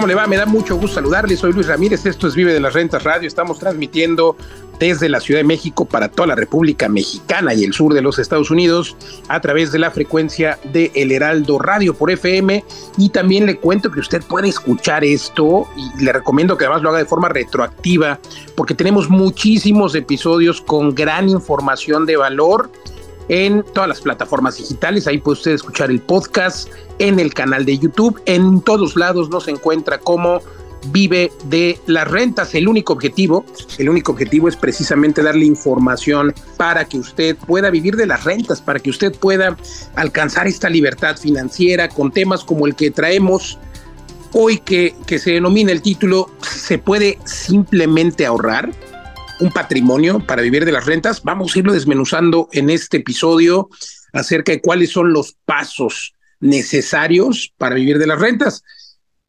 ¿Cómo le va? Me da mucho gusto saludarle. Soy Luis Ramírez. Esto es Vive de las Rentas Radio. Estamos transmitiendo desde la Ciudad de México para toda la República Mexicana y el sur de los Estados Unidos a través de la frecuencia de El Heraldo Radio por FM. Y también le cuento que usted puede escuchar esto y le recomiendo que además lo haga de forma retroactiva porque tenemos muchísimos episodios con gran información de valor en todas las plataformas digitales. Ahí puede usted escuchar el podcast, en el canal de YouTube. En todos lados nos encuentra como vive de las rentas. El único objetivo, el único objetivo es precisamente darle información para que usted pueda vivir de las rentas, para que usted pueda alcanzar esta libertad financiera con temas como el que traemos hoy que, que se denomina el título, ¿se puede simplemente ahorrar? Un patrimonio para vivir de las rentas. Vamos a irlo desmenuzando en este episodio acerca de cuáles son los pasos necesarios para vivir de las rentas.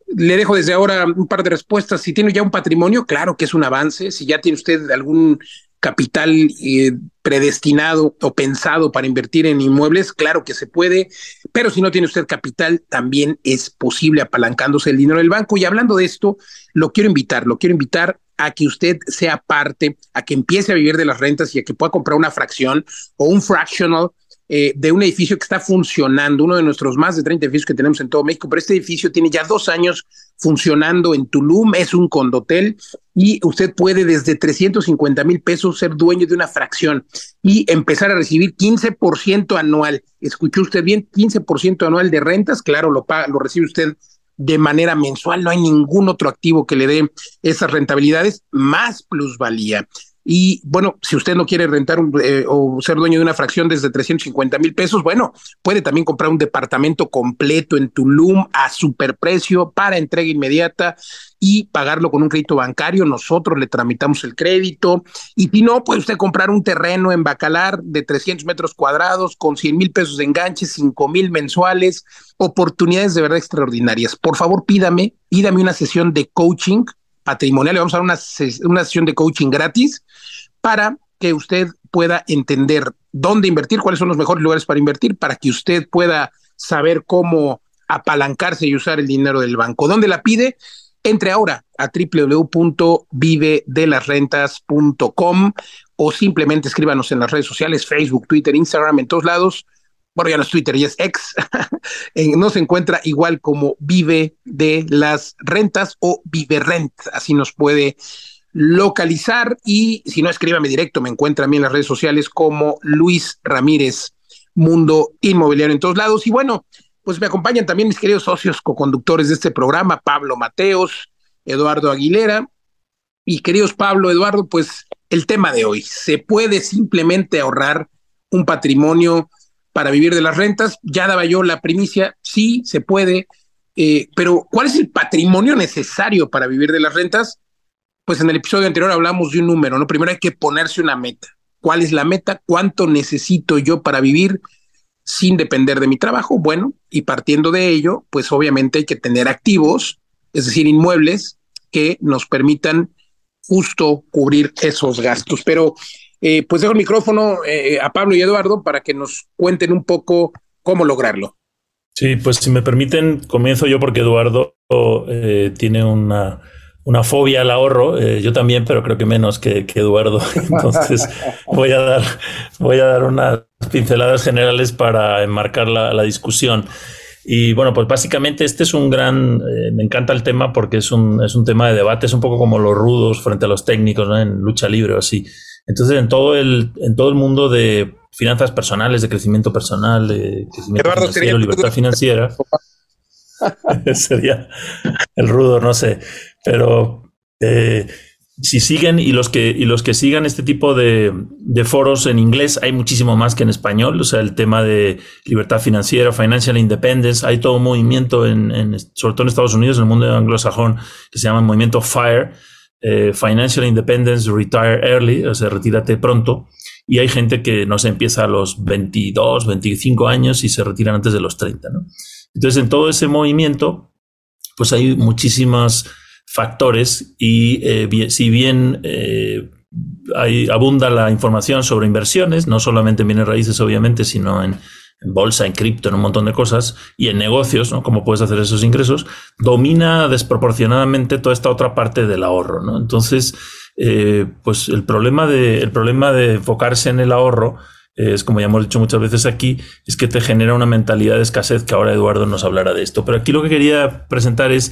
Le dejo desde ahora un par de respuestas. Si tiene ya un patrimonio, claro que es un avance. Si ya tiene usted algún capital eh, predestinado o pensado para invertir en inmuebles, claro que se puede, pero si no tiene usted capital, también es posible apalancándose el dinero del banco. Y hablando de esto, lo quiero invitar, lo quiero invitar a que usted sea parte, a que empiece a vivir de las rentas y a que pueda comprar una fracción o un fractional eh, de un edificio que está funcionando, uno de nuestros más de 30 edificios que tenemos en todo México, pero este edificio tiene ya dos años funcionando en Tulum, es un condotel y usted puede desde 350 mil pesos ser dueño de una fracción y empezar a recibir 15% anual. ¿Escuchó usted bien? 15% anual de rentas, claro, lo, paga, lo recibe usted de manera mensual, no hay ningún otro activo que le dé esas rentabilidades más plusvalía. Y bueno, si usted no quiere rentar eh, o ser dueño de una fracción desde 350 mil pesos, bueno, puede también comprar un departamento completo en Tulum a superprecio para entrega inmediata y pagarlo con un crédito bancario. Nosotros le tramitamos el crédito. Y si no, puede usted comprar un terreno en Bacalar de 300 metros cuadrados con 100 mil pesos de enganche, 5 mil mensuales, oportunidades de verdad extraordinarias. Por favor, pídame, pídame una sesión de coaching patrimonial. Le vamos a dar una, una sesión de coaching gratis para que usted pueda entender dónde invertir, cuáles son los mejores lugares para invertir, para que usted pueda saber cómo apalancarse y usar el dinero del banco. ¿Dónde la pide? Entre ahora a www.vivedelasrentas.com o simplemente escríbanos en las redes sociales, Facebook, Twitter, Instagram, en todos lados. Bueno, ya no es Twitter, ya es ex. no se encuentra igual como Vive de las Rentas o Vive Rent. Así nos puede localizar y si no, escríbame directo, me encuentra a mí en las redes sociales como Luis Ramírez, Mundo Inmobiliario en todos lados. Y bueno, pues me acompañan también mis queridos socios co-conductores de este programa, Pablo Mateos, Eduardo Aguilera. Y queridos Pablo, Eduardo, pues el tema de hoy, ¿se puede simplemente ahorrar un patrimonio para vivir de las rentas? Ya daba yo la primicia, sí, se puede, eh, pero ¿cuál es el patrimonio necesario para vivir de las rentas? Pues en el episodio anterior hablamos de un número, ¿no? Primero hay que ponerse una meta. ¿Cuál es la meta? ¿Cuánto necesito yo para vivir sin depender de mi trabajo? Bueno, y partiendo de ello, pues obviamente hay que tener activos, es decir, inmuebles que nos permitan justo cubrir esos gastos. Pero eh, pues dejo el micrófono eh, a Pablo y Eduardo para que nos cuenten un poco cómo lograrlo. Sí, pues si me permiten, comienzo yo porque Eduardo eh, tiene una una fobia al ahorro, eh, yo también, pero creo que menos que, Eduardo. Entonces voy a dar, voy a dar unas pinceladas generales para enmarcar la, discusión. Y bueno, pues básicamente este es un gran, eh, me encanta el tema porque es un, es un tema de debate, es un poco como los rudos frente a los técnicos en lucha libre o así. Entonces en todo el, en todo el mundo de finanzas personales, de crecimiento personal, de crecimiento financiero, libertad financiera. sería el rudo, no sé. Pero eh, si siguen y los que, y los que sigan este tipo de, foros en inglés, hay muchísimo más que en español. O sea, el tema de libertad financiera, financial independence, hay todo un movimiento, en, sobre todo en Estados Unidos, en el mundo anglosajón, que se llama el movimiento FIRE, eh, Financial Independence Retire Early, o sea, retírate pronto. Y hay gente que no se empieza a los 22, 25 años y se retiran antes de los 30, ¿no? Entonces, en todo ese movimiento, pues hay muchísimos factores y eh, si bien eh, hay, abunda la información sobre inversiones, no solamente en bienes raíces, obviamente, sino en, en bolsa, en cripto, en un montón de cosas, y en negocios, ¿no? Cómo puedes hacer esos ingresos, domina desproporcionadamente toda esta otra parte del ahorro, ¿no? Entonces, eh, pues el problema, de, el problema de enfocarse en el ahorro es como ya hemos dicho muchas veces aquí, es que te genera una mentalidad de escasez, que ahora Eduardo nos hablará de esto. Pero aquí lo que quería presentar es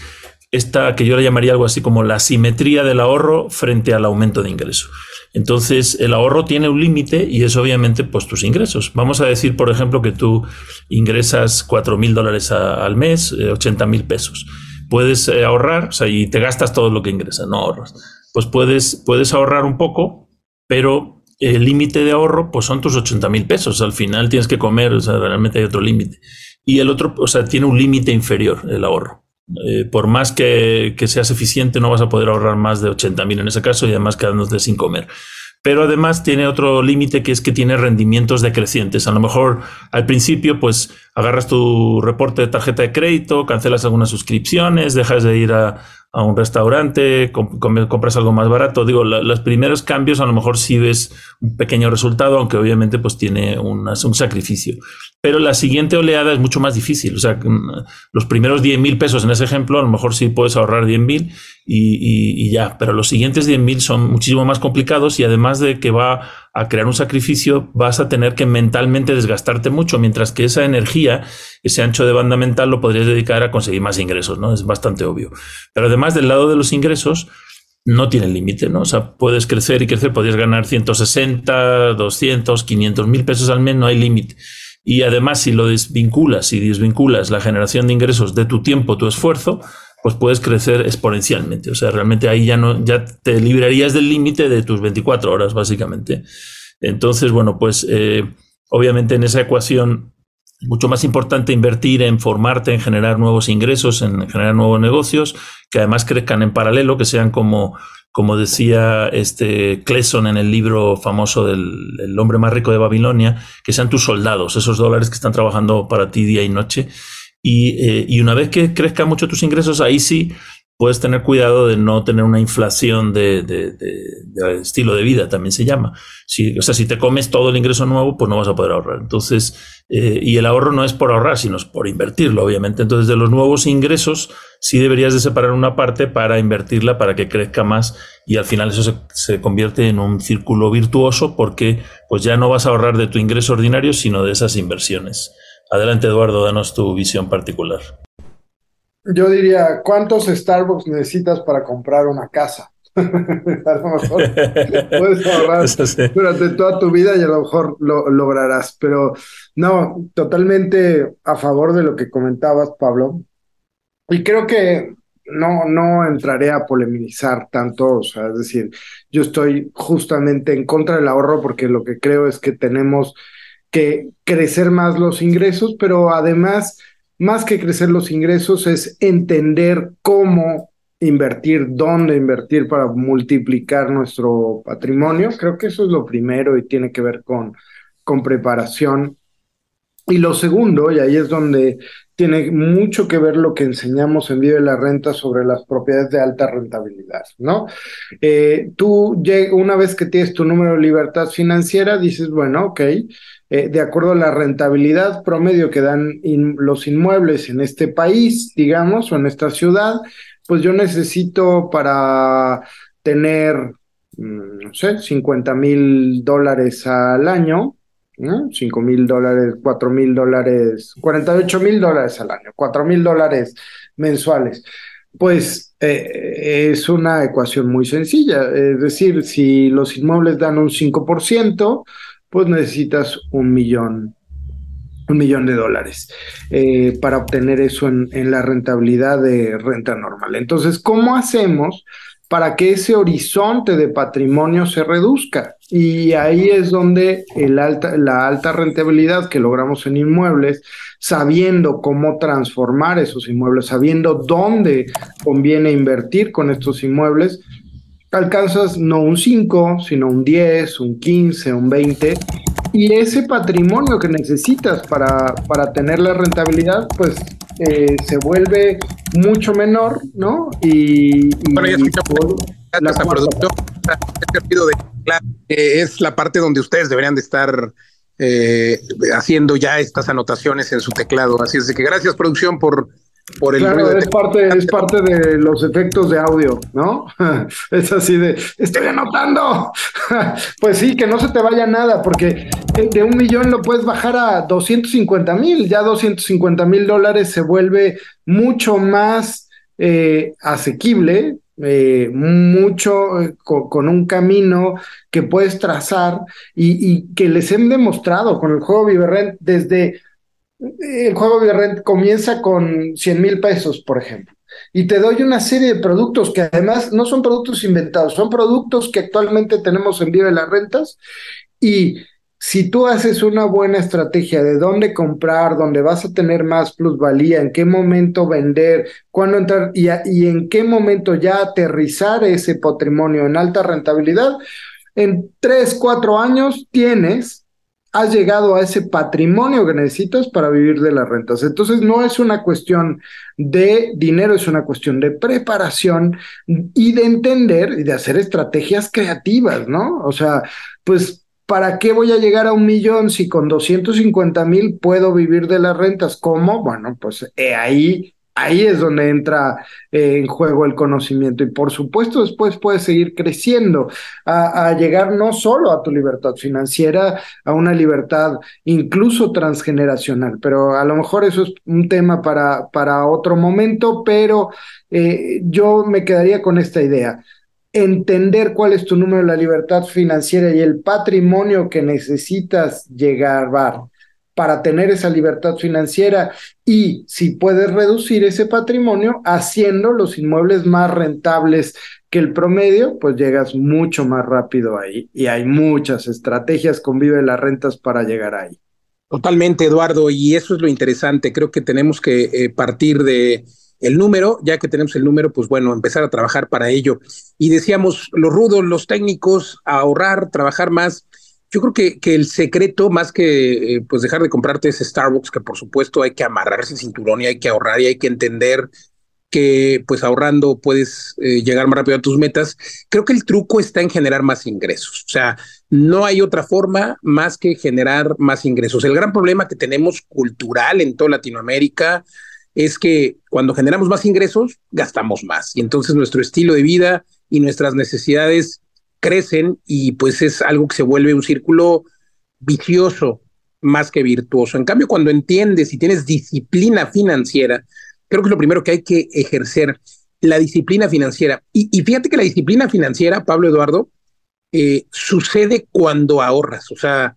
esta que yo le llamaría algo así como la simetría del ahorro frente al aumento de ingreso. Entonces, el ahorro tiene un límite y es obviamente pues tus ingresos. Vamos a decir, por ejemplo, que tú ingresas 4 mil dólares al mes, 80 eh, mil pesos. Puedes eh, ahorrar, o sea, y te gastas todo lo que ingresas, no ahorras. Pues puedes, puedes ahorrar un poco, pero el límite de ahorro pues son tus 80 mil pesos. Al final tienes que comer, o sea, realmente hay otro límite. Y el otro, o sea, tiene un límite inferior el ahorro. Eh, por más que, seas eficiente, no vas a poder ahorrar más de 80 mil en ese caso y además quedándote sin comer. Pero además tiene otro límite que es que tiene rendimientos decrecientes. A lo mejor al principio, pues agarras tu reporte de tarjeta de crédito, cancelas algunas suscripciones, dejas de ir a, a un restaurante, compras algo más barato. Digo, los primeros cambios a lo mejor sí ves un pequeño resultado, aunque obviamente pues tiene un sacrificio. Pero la siguiente oleada es mucho más difícil. O sea, mm, los primeros 10 mil pesos en ese ejemplo, a lo mejor sí puedes ahorrar 10 mil y, y, ya. Pero los siguientes 10 mil son muchísimo más complicados y además de que va a crear un sacrificio, vas a tener que mentalmente desgastarte mucho, mientras que esa energía, ese ancho de banda mental, lo podrías dedicar a conseguir más ingresos, ¿no? Es bastante obvio. Pero además del lado de los ingresos, no tiene límite, ¿no? O sea, puedes crecer y crecer, podrías ganar 160, 200, 500 mil pesos al mes, no hay límite. Y además, si lo desvinculas, y desvinculas la generación de ingresos de tu tiempo, tu esfuerzo, pues puedes crecer exponencialmente. O sea, realmente ahí ya no, ya te librarías del límite de tus 24 horas, básicamente. Entonces, bueno, pues eh, obviamente en esa ecuación mucho más importante invertir en formarte, en generar nuevos ingresos, en generar nuevos negocios, que además crezcan en paralelo, que sean como, como decía este Cleson en el libro famoso del hombre más rico de Babilonia, que sean tus soldados, esos dólares que están trabajando para ti día y noche eh, y, una vez que crezcan mucho tus ingresos, ahí sí puedes tener cuidado de no tener una inflación de, estilo de vida, también se llama. Si, o sea, si te comes todo el ingreso nuevo, pues no vas a poder ahorrar. Entonces, eh, y el ahorro no es por ahorrar, sino por invertirlo, obviamente. Entonces, de los nuevos ingresos, sí deberías de separar una parte para invertirla, para que crezca más y al final eso se, se convierte en un círculo virtuoso porque pues ya no vas a ahorrar de tu ingreso ordinario, sino de esas inversiones. Adelante, Eduardo, danos tu visión particular. Yo diría, ¿cuántos Starbucks necesitas para comprar una casa? a lo mejor puedes ahorrar durante toda tu vida y a lo mejor lo lograrás. Pero no, totalmente a favor de lo que comentabas, Pablo. Y creo que no, no entraré a polemizar tanto, o sea, es decir, yo estoy justamente en contra del ahorro porque lo que creo es que tenemos que crecer más los ingresos, pero además, más que crecer los ingresos, es entender cómo invertir, dónde invertir para multiplicar nuestro patrimonio. Creo que eso es lo primero y tiene que ver con, con preparación. Y lo segundo, y ahí es donde tiene mucho que ver lo que enseñamos en Vive la Renta sobre las propiedades de alta rentabilidad, ¿no? Eh, tú, una vez que tienes tu número de libertad financiera, dices, bueno, ok, eh, de acuerdo a la rentabilidad promedio que dan los inmuebles en este país, digamos, o en esta ciudad, pues yo necesito para tener, mm, no sé, 50 mil dólares al año, ¿no? 5 mil dólares, 4 mil dólares, 48 mil dólares al año, 4 mil dólares mensuales. Pues eh, es una ecuación muy sencilla, es decir, si los inmuebles dan un 5%, pues necesitas un millón, un millón de dólares eh, para obtener eso en, en, la rentabilidad de renta normal. Entonces, ¿cómo hacemos para que ese horizonte de patrimonio se reduzca? Y ahí es donde el alta, la alta rentabilidad que logramos en inmuebles, sabiendo cómo transformar esos inmuebles, sabiendo dónde conviene invertir con estos inmuebles, alcanzas no un 5, sino un 10, un 15, un 20, y ese patrimonio que necesitas para, para tener la rentabilidad, pues eh, se vuelve mucho menor, ¿no? Y, bueno, ya la producción de, es la parte donde ustedes deberían de estar eh, haciendo ya estas anotaciones en su teclado. Así es de que gracias, producción, por, por el claro, es parte, es parte de los efectos de audio, ¿no? es así de, estoy anotando. pues sí, que no se te vaya nada, porque de un millón lo puedes bajar a 250 mil, ya 250 mil dólares se vuelve mucho más eh, asequible eh, mucho eh, con, un camino que puedes trazar y, que les he demostrado con el juego Viverrent desde el juego Viverrent comienza con 100 mil pesos, por ejemplo. Y te doy una serie de productos que además no son productos inventados, son productos que actualmente tenemos en Vive las Rentas y si tú haces una buena estrategia de dónde comprar, dónde vas a tener más plusvalía, en qué momento vender, cuándo entrar y, y, en qué momento ya aterrizar ese patrimonio en alta rentabilidad, en tres, cuatro años tienes, has llegado a ese patrimonio que necesitas para vivir de las rentas. Entonces no es una cuestión de dinero, es una cuestión de preparación y de entender y de hacer estrategias creativas, ¿no? O sea, pues ¿Para qué voy a llegar a un millón si con 250 mil puedo vivir de las rentas? ¿Cómo? Bueno, pues eh, ahí, ahí es donde entra eh, en juego el conocimiento y por supuesto después puedes seguir creciendo a, llegar no solo a tu libertad financiera, a una libertad incluso transgeneracional, pero a lo mejor eso es un tema para, para otro momento, pero eh, yo me quedaría con esta idea entender cuál es tu número de la libertad financiera y el patrimonio que necesitas llegar para tener esa libertad financiera y si puedes reducir ese patrimonio haciendo los inmuebles más rentables que el promedio, pues llegas mucho más rápido ahí y hay muchas estrategias con Vive las Rentas para llegar ahí. Totalmente, Eduardo, y eso es lo interesante. Creo que tenemos que eh, partir de el número, ya que tenemos el número, pues bueno, empezar a trabajar para ello. Y decíamos, los rudos, los técnicos, ahorrar, trabajar más. Yo creo que, que el secreto, más que eh, pues dejar de comprarte ese Starbucks, que por supuesto hay que amarrarse el cinturón y hay que ahorrar y hay que entender que pues ahorrando puedes eh, llegar más rápido a tus metas. Creo que el truco está en generar más ingresos. O sea, no hay otra forma más que generar más ingresos. El gran problema que tenemos cultural en toda Latinoamérica, es que cuando generamos más ingresos, gastamos más. Y entonces nuestro estilo de vida y nuestras necesidades crecen y pues es algo que se vuelve un círculo vicioso más que virtuoso. En cambio, cuando entiendes y tienes disciplina financiera, creo que es lo primero que hay que ejercer, la disciplina financiera. Y, fíjate que la disciplina financiera, Pablo Eduardo, eh, sucede cuando ahorras. O sea,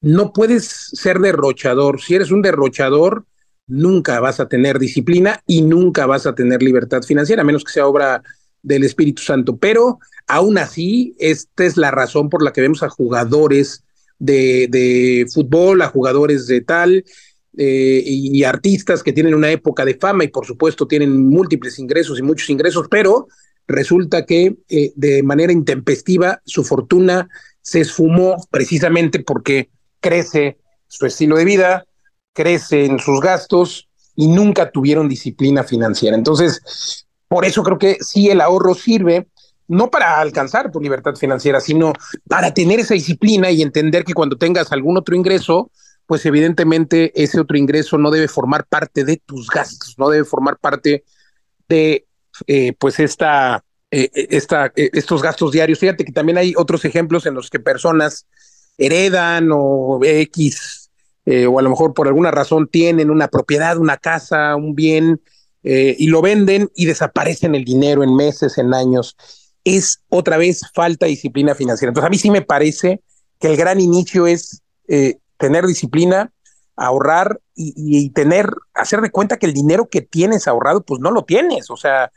no puedes ser derrochador. Si eres un derrochador, nunca vas a tener disciplina y nunca vas a tener libertad financiera, a menos que sea obra del Espíritu Santo. Pero aún así, esta es la razón por la que vemos a jugadores de, fútbol, a jugadores de tal, eh, y, artistas que tienen una época de fama y por supuesto tienen múltiples ingresos y muchos ingresos, pero resulta que eh, de manera intempestiva su fortuna se esfumó precisamente porque crece su estilo de vida, crece en sus gastos y nunca tuvieron disciplina financiera. Entonces, por eso creo que sí el ahorro sirve no para alcanzar tu libertad financiera, sino para tener esa disciplina y entender que cuando tengas algún otro ingreso, pues evidentemente ese otro ingreso no debe formar parte de tus gastos, no debe formar parte de eh, pues esta, eh, esta, eh, estos gastos diarios. Fíjate que también hay otros ejemplos en los que personas heredan o X eh, o a lo mejor por alguna razón tienen una propiedad, una casa, un bien, eh, y lo venden y desaparecen el dinero en meses, en años. Es otra vez falta de disciplina financiera. Entonces, a mí sí me parece que el gran inicio es eh, tener disciplina, ahorrar y, y, tener, hacer de cuenta que el dinero que tienes ahorrado, pues no lo tienes. O sea,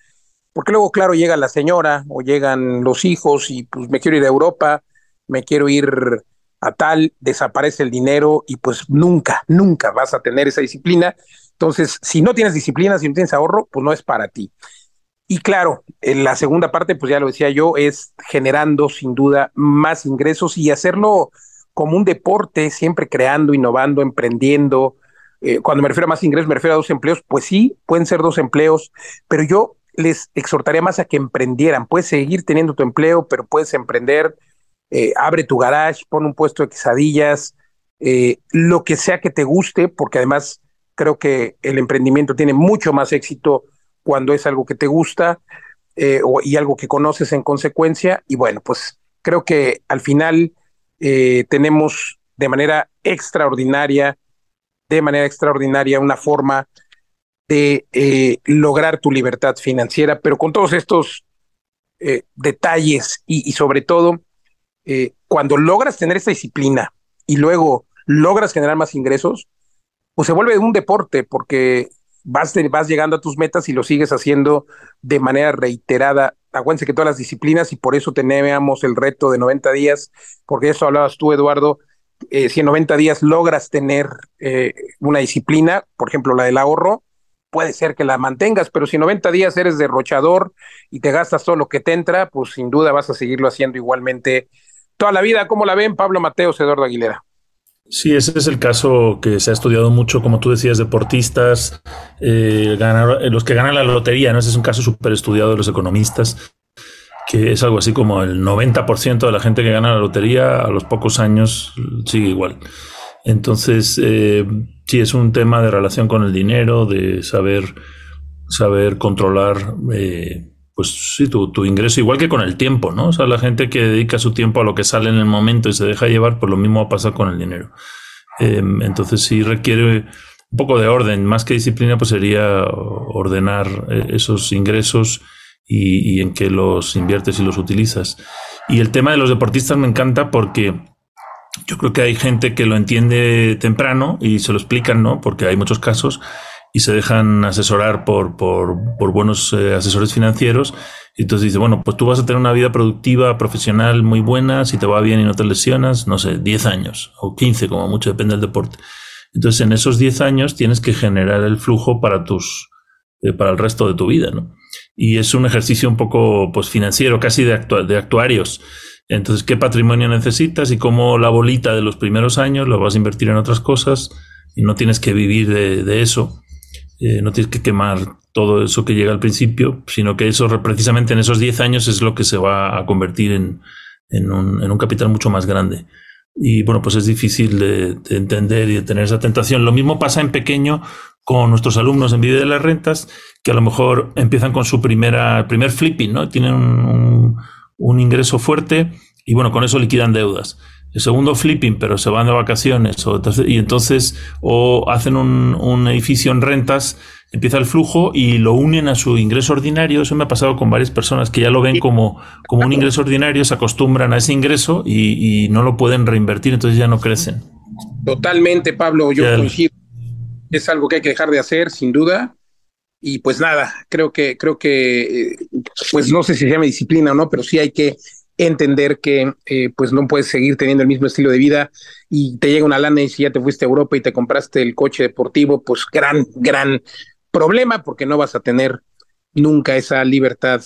porque luego, claro, llega la señora o llegan los hijos y pues me quiero ir a Europa, me quiero ir a tal, desaparece el dinero y pues nunca, nunca vas a tener esa disciplina. Entonces, si no tienes disciplina, si no tienes ahorro, pues no es para ti. Y claro, en la segunda parte, pues ya lo decía yo, es generando sin duda más ingresos y hacerlo como un deporte, siempre creando, innovando, emprendiendo. Eh, cuando me refiero a más ingresos, me refiero a dos empleos, pues sí, pueden ser dos empleos, pero yo les exhortaría más a que emprendieran. Puedes seguir teniendo tu empleo, pero puedes emprender eh, abre tu garage, pon un puesto de quesadillas, eh, lo que sea que te guste, porque además creo que el emprendimiento tiene mucho más éxito cuando es algo que te gusta eh, y algo que conoces en consecuencia. Y bueno, pues creo que al final tenemos de manera extraordinaria, de manera extraordinaria, una forma de lograr tu libertad financiera, pero con todos estos detalles y, sobre todo, cuando logras tener esta disciplina y luego logras generar más ingresos, pues se vuelve un deporte porque vas, vas llegando a tus metas y lo sigues haciendo de manera reiterada. Acuérdense que todas las disciplinas y por eso teníamos el reto de 90 días, porque eso hablabas tú, Eduardo, eh, si en 90 días logras tener eh, una disciplina, por ejemplo la del ahorro, puede ser que la mantengas, pero si en 90 días eres derrochador y te gastas todo lo que te entra, pues sin duda vas a seguirlo haciendo igualmente toda la vida. ¿Cómo la ven Pablo Mateos, Eduardo Aguilera? Sí, ese es el caso que se ha estudiado mucho, como tú decías, deportistas, eh, eh, los que ganan la lotería, ¿no? Ese es un caso súper estudiado de los economistas, que es algo así como el 90% de la gente que gana la lotería a los pocos años sigue igual. Entonces, eh, sí, es un tema de relación con el dinero, de saber, saber controlar pues sí, tu, tu, ingreso, igual que con el tiempo, ¿no? O sea, la gente que dedica su tiempo a lo que sale en el momento y se deja llevar, pues lo mismo pasa con el dinero. Em, entonces sí requiere un poco de orden, más que disciplina, pues sería ordenar eh, esos ingresos y, en qué los inviertes y los utilizas. Y el tema de los deportistas me encanta porque yo creo que hay gente que lo entiende temprano y se lo explican, ¿no? Porque hay muchos casos y se dejan asesorar por, por, por buenos eh, asesores financieros. Y entonces dice, bueno, pues tú vas a tener una vida productiva, profesional muy buena, si te va bien y no te lesionas, no sé, 10 años o 15, como mucho, depende del deporte. Entonces, en esos 10 años tienes que generar el flujo para tus, eh, para el resto de tu vida, ¿no? Y es un ejercicio un poco, pues, financiero, casi de, de actuarios. Entonces, ¿qué patrimonio necesitas y cómo la bolita de los primeros años lo vas a invertir en otras cosas y no tienes que vivir de, de eso? Eh, no tienes que quemar todo eso que llega al principio, sino que eso precisamente en esos 10 años es lo que se va a convertir en, en, un, en un, capital mucho más grande. Y bueno, pues es difícil de, entender y de tener esa tentación. Lo mismo pasa en pequeño con nuestros alumnos en Vida de las Rentas, que a lo mejor empiezan con su primera, primer flipping, ¿no? Tienen un, un ingreso fuerte y bueno, con eso liquidan deudas el segundo flipping, pero se van de vacaciones, o, y entonces o hacen un, edificio en rentas, empieza el flujo y lo unen a su ingreso ordinario. Eso me ha pasado con varias personas que ya lo ven como, como un ingreso ordinario, se acostumbran a ese ingreso y, no lo pueden reinvertir, entonces ya no crecen. Totalmente, Pablo, yo coincido. Es algo que hay que dejar de hacer, sin duda. Y pues nada, creo que, creo que, eh, pues no sé si se llama disciplina o no, pero sí hay que entender que eh, pues no puedes seguir teniendo el mismo estilo de vida y te llega una lana y si ya te fuiste a Europa y te compraste el coche deportivo, pues gran, gran problema porque no vas a tener nunca esa libertad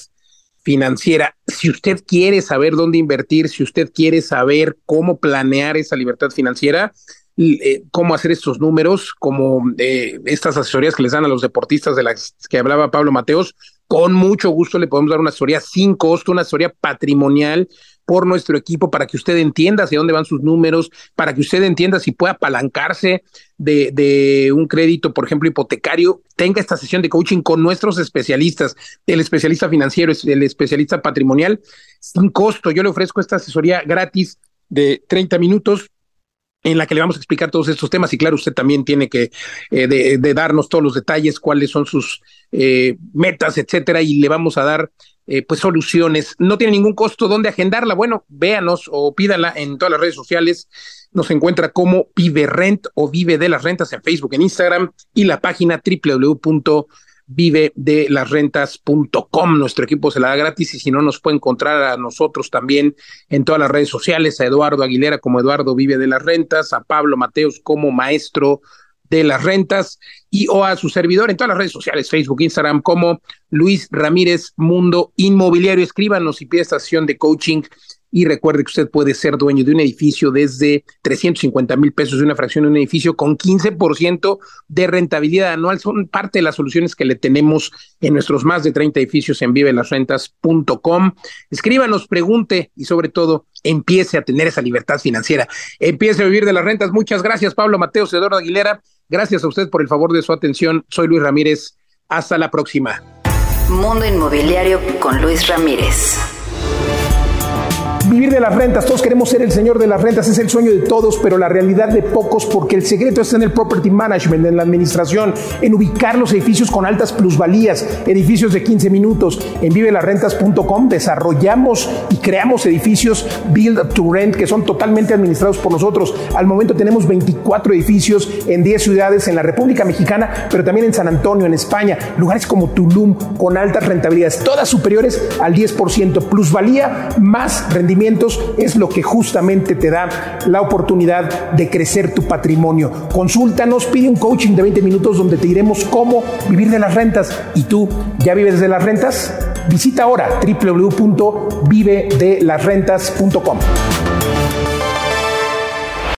financiera. Si usted quiere saber dónde invertir, si usted quiere saber cómo planear esa libertad financiera, eh, cómo hacer estos números, como eh, estas asesorías que les dan a los deportistas de las que hablaba Pablo Mateos, con mucho gusto le podemos dar una asesoría sin costo, una asesoría patrimonial por nuestro equipo para que usted entienda hacia dónde van sus números, para que usted entienda si puede apalancarse de, de, un crédito, por ejemplo, hipotecario, tenga esta sesión de coaching con nuestros especialistas, el especialista financiero, el especialista patrimonial, sin costo. Yo le ofrezco esta asesoría gratis de 30 minutos en la que le vamos a explicar todos estos temas y claro, usted también tiene que eh, de, darnos todos los detalles, cuáles son sus eh, metas, etcétera, y le vamos a dar eh, pues soluciones. No tiene ningún costo dónde agendarla. Bueno, véanos o pídala en todas las redes sociales. Nos encuentra como Vive Rent o Vive de las Rentas en Facebook, en Instagram y la página www vive de las rentas.com. Nuestro equipo se la da gratis y si no nos puede encontrar a nosotros también en todas las redes sociales, a Eduardo Aguilera como Eduardo Vive de las Rentas, a Pablo Mateos como Maestro de las Rentas y o a su servidor en todas las redes sociales, Facebook, Instagram como Luis Ramírez Mundo Inmobiliario. Escríbanos y pide esta de coaching y recuerde que usted puede ser dueño de un edificio desde 350 mil pesos de una fracción de un edificio con 15% de rentabilidad anual. Son parte de las soluciones que le tenemos en nuestros más de 30 edificios en vivelasrentas.com. Escríbanos, pregunte y sobre todo empiece a tener esa libertad financiera. Empiece a vivir de las rentas. Muchas gracias, Pablo Mateo, Eduardo Aguilera. Gracias a usted por el favor de su atención. Soy Luis Ramírez. Hasta la próxima. Mundo Inmobiliario con Luis Ramírez vivir de las rentas, todos queremos ser el señor de las rentas, es el sueño de todos, pero la realidad de pocos, porque el secreto está en el property management, en la administración, en ubicar los edificios con altas plusvalías, edificios de 15 minutos. En vivelasrentas.com desarrollamos y creamos edificios build to rent que son totalmente administrados por nosotros. Al momento tenemos 24 edificios en 10 ciudades en la República Mexicana, pero también en San Antonio, en España, lugares como Tulum con altas rentabilidades, todas superiores al 10%, plusvalía más rendimiento es lo que justamente te da la oportunidad de crecer tu patrimonio. Consúltanos, pide un coaching de 20 minutos donde te diremos cómo vivir de las rentas. ¿Y tú ya vives de las rentas? Visita ahora www.vivedelasrentas.com.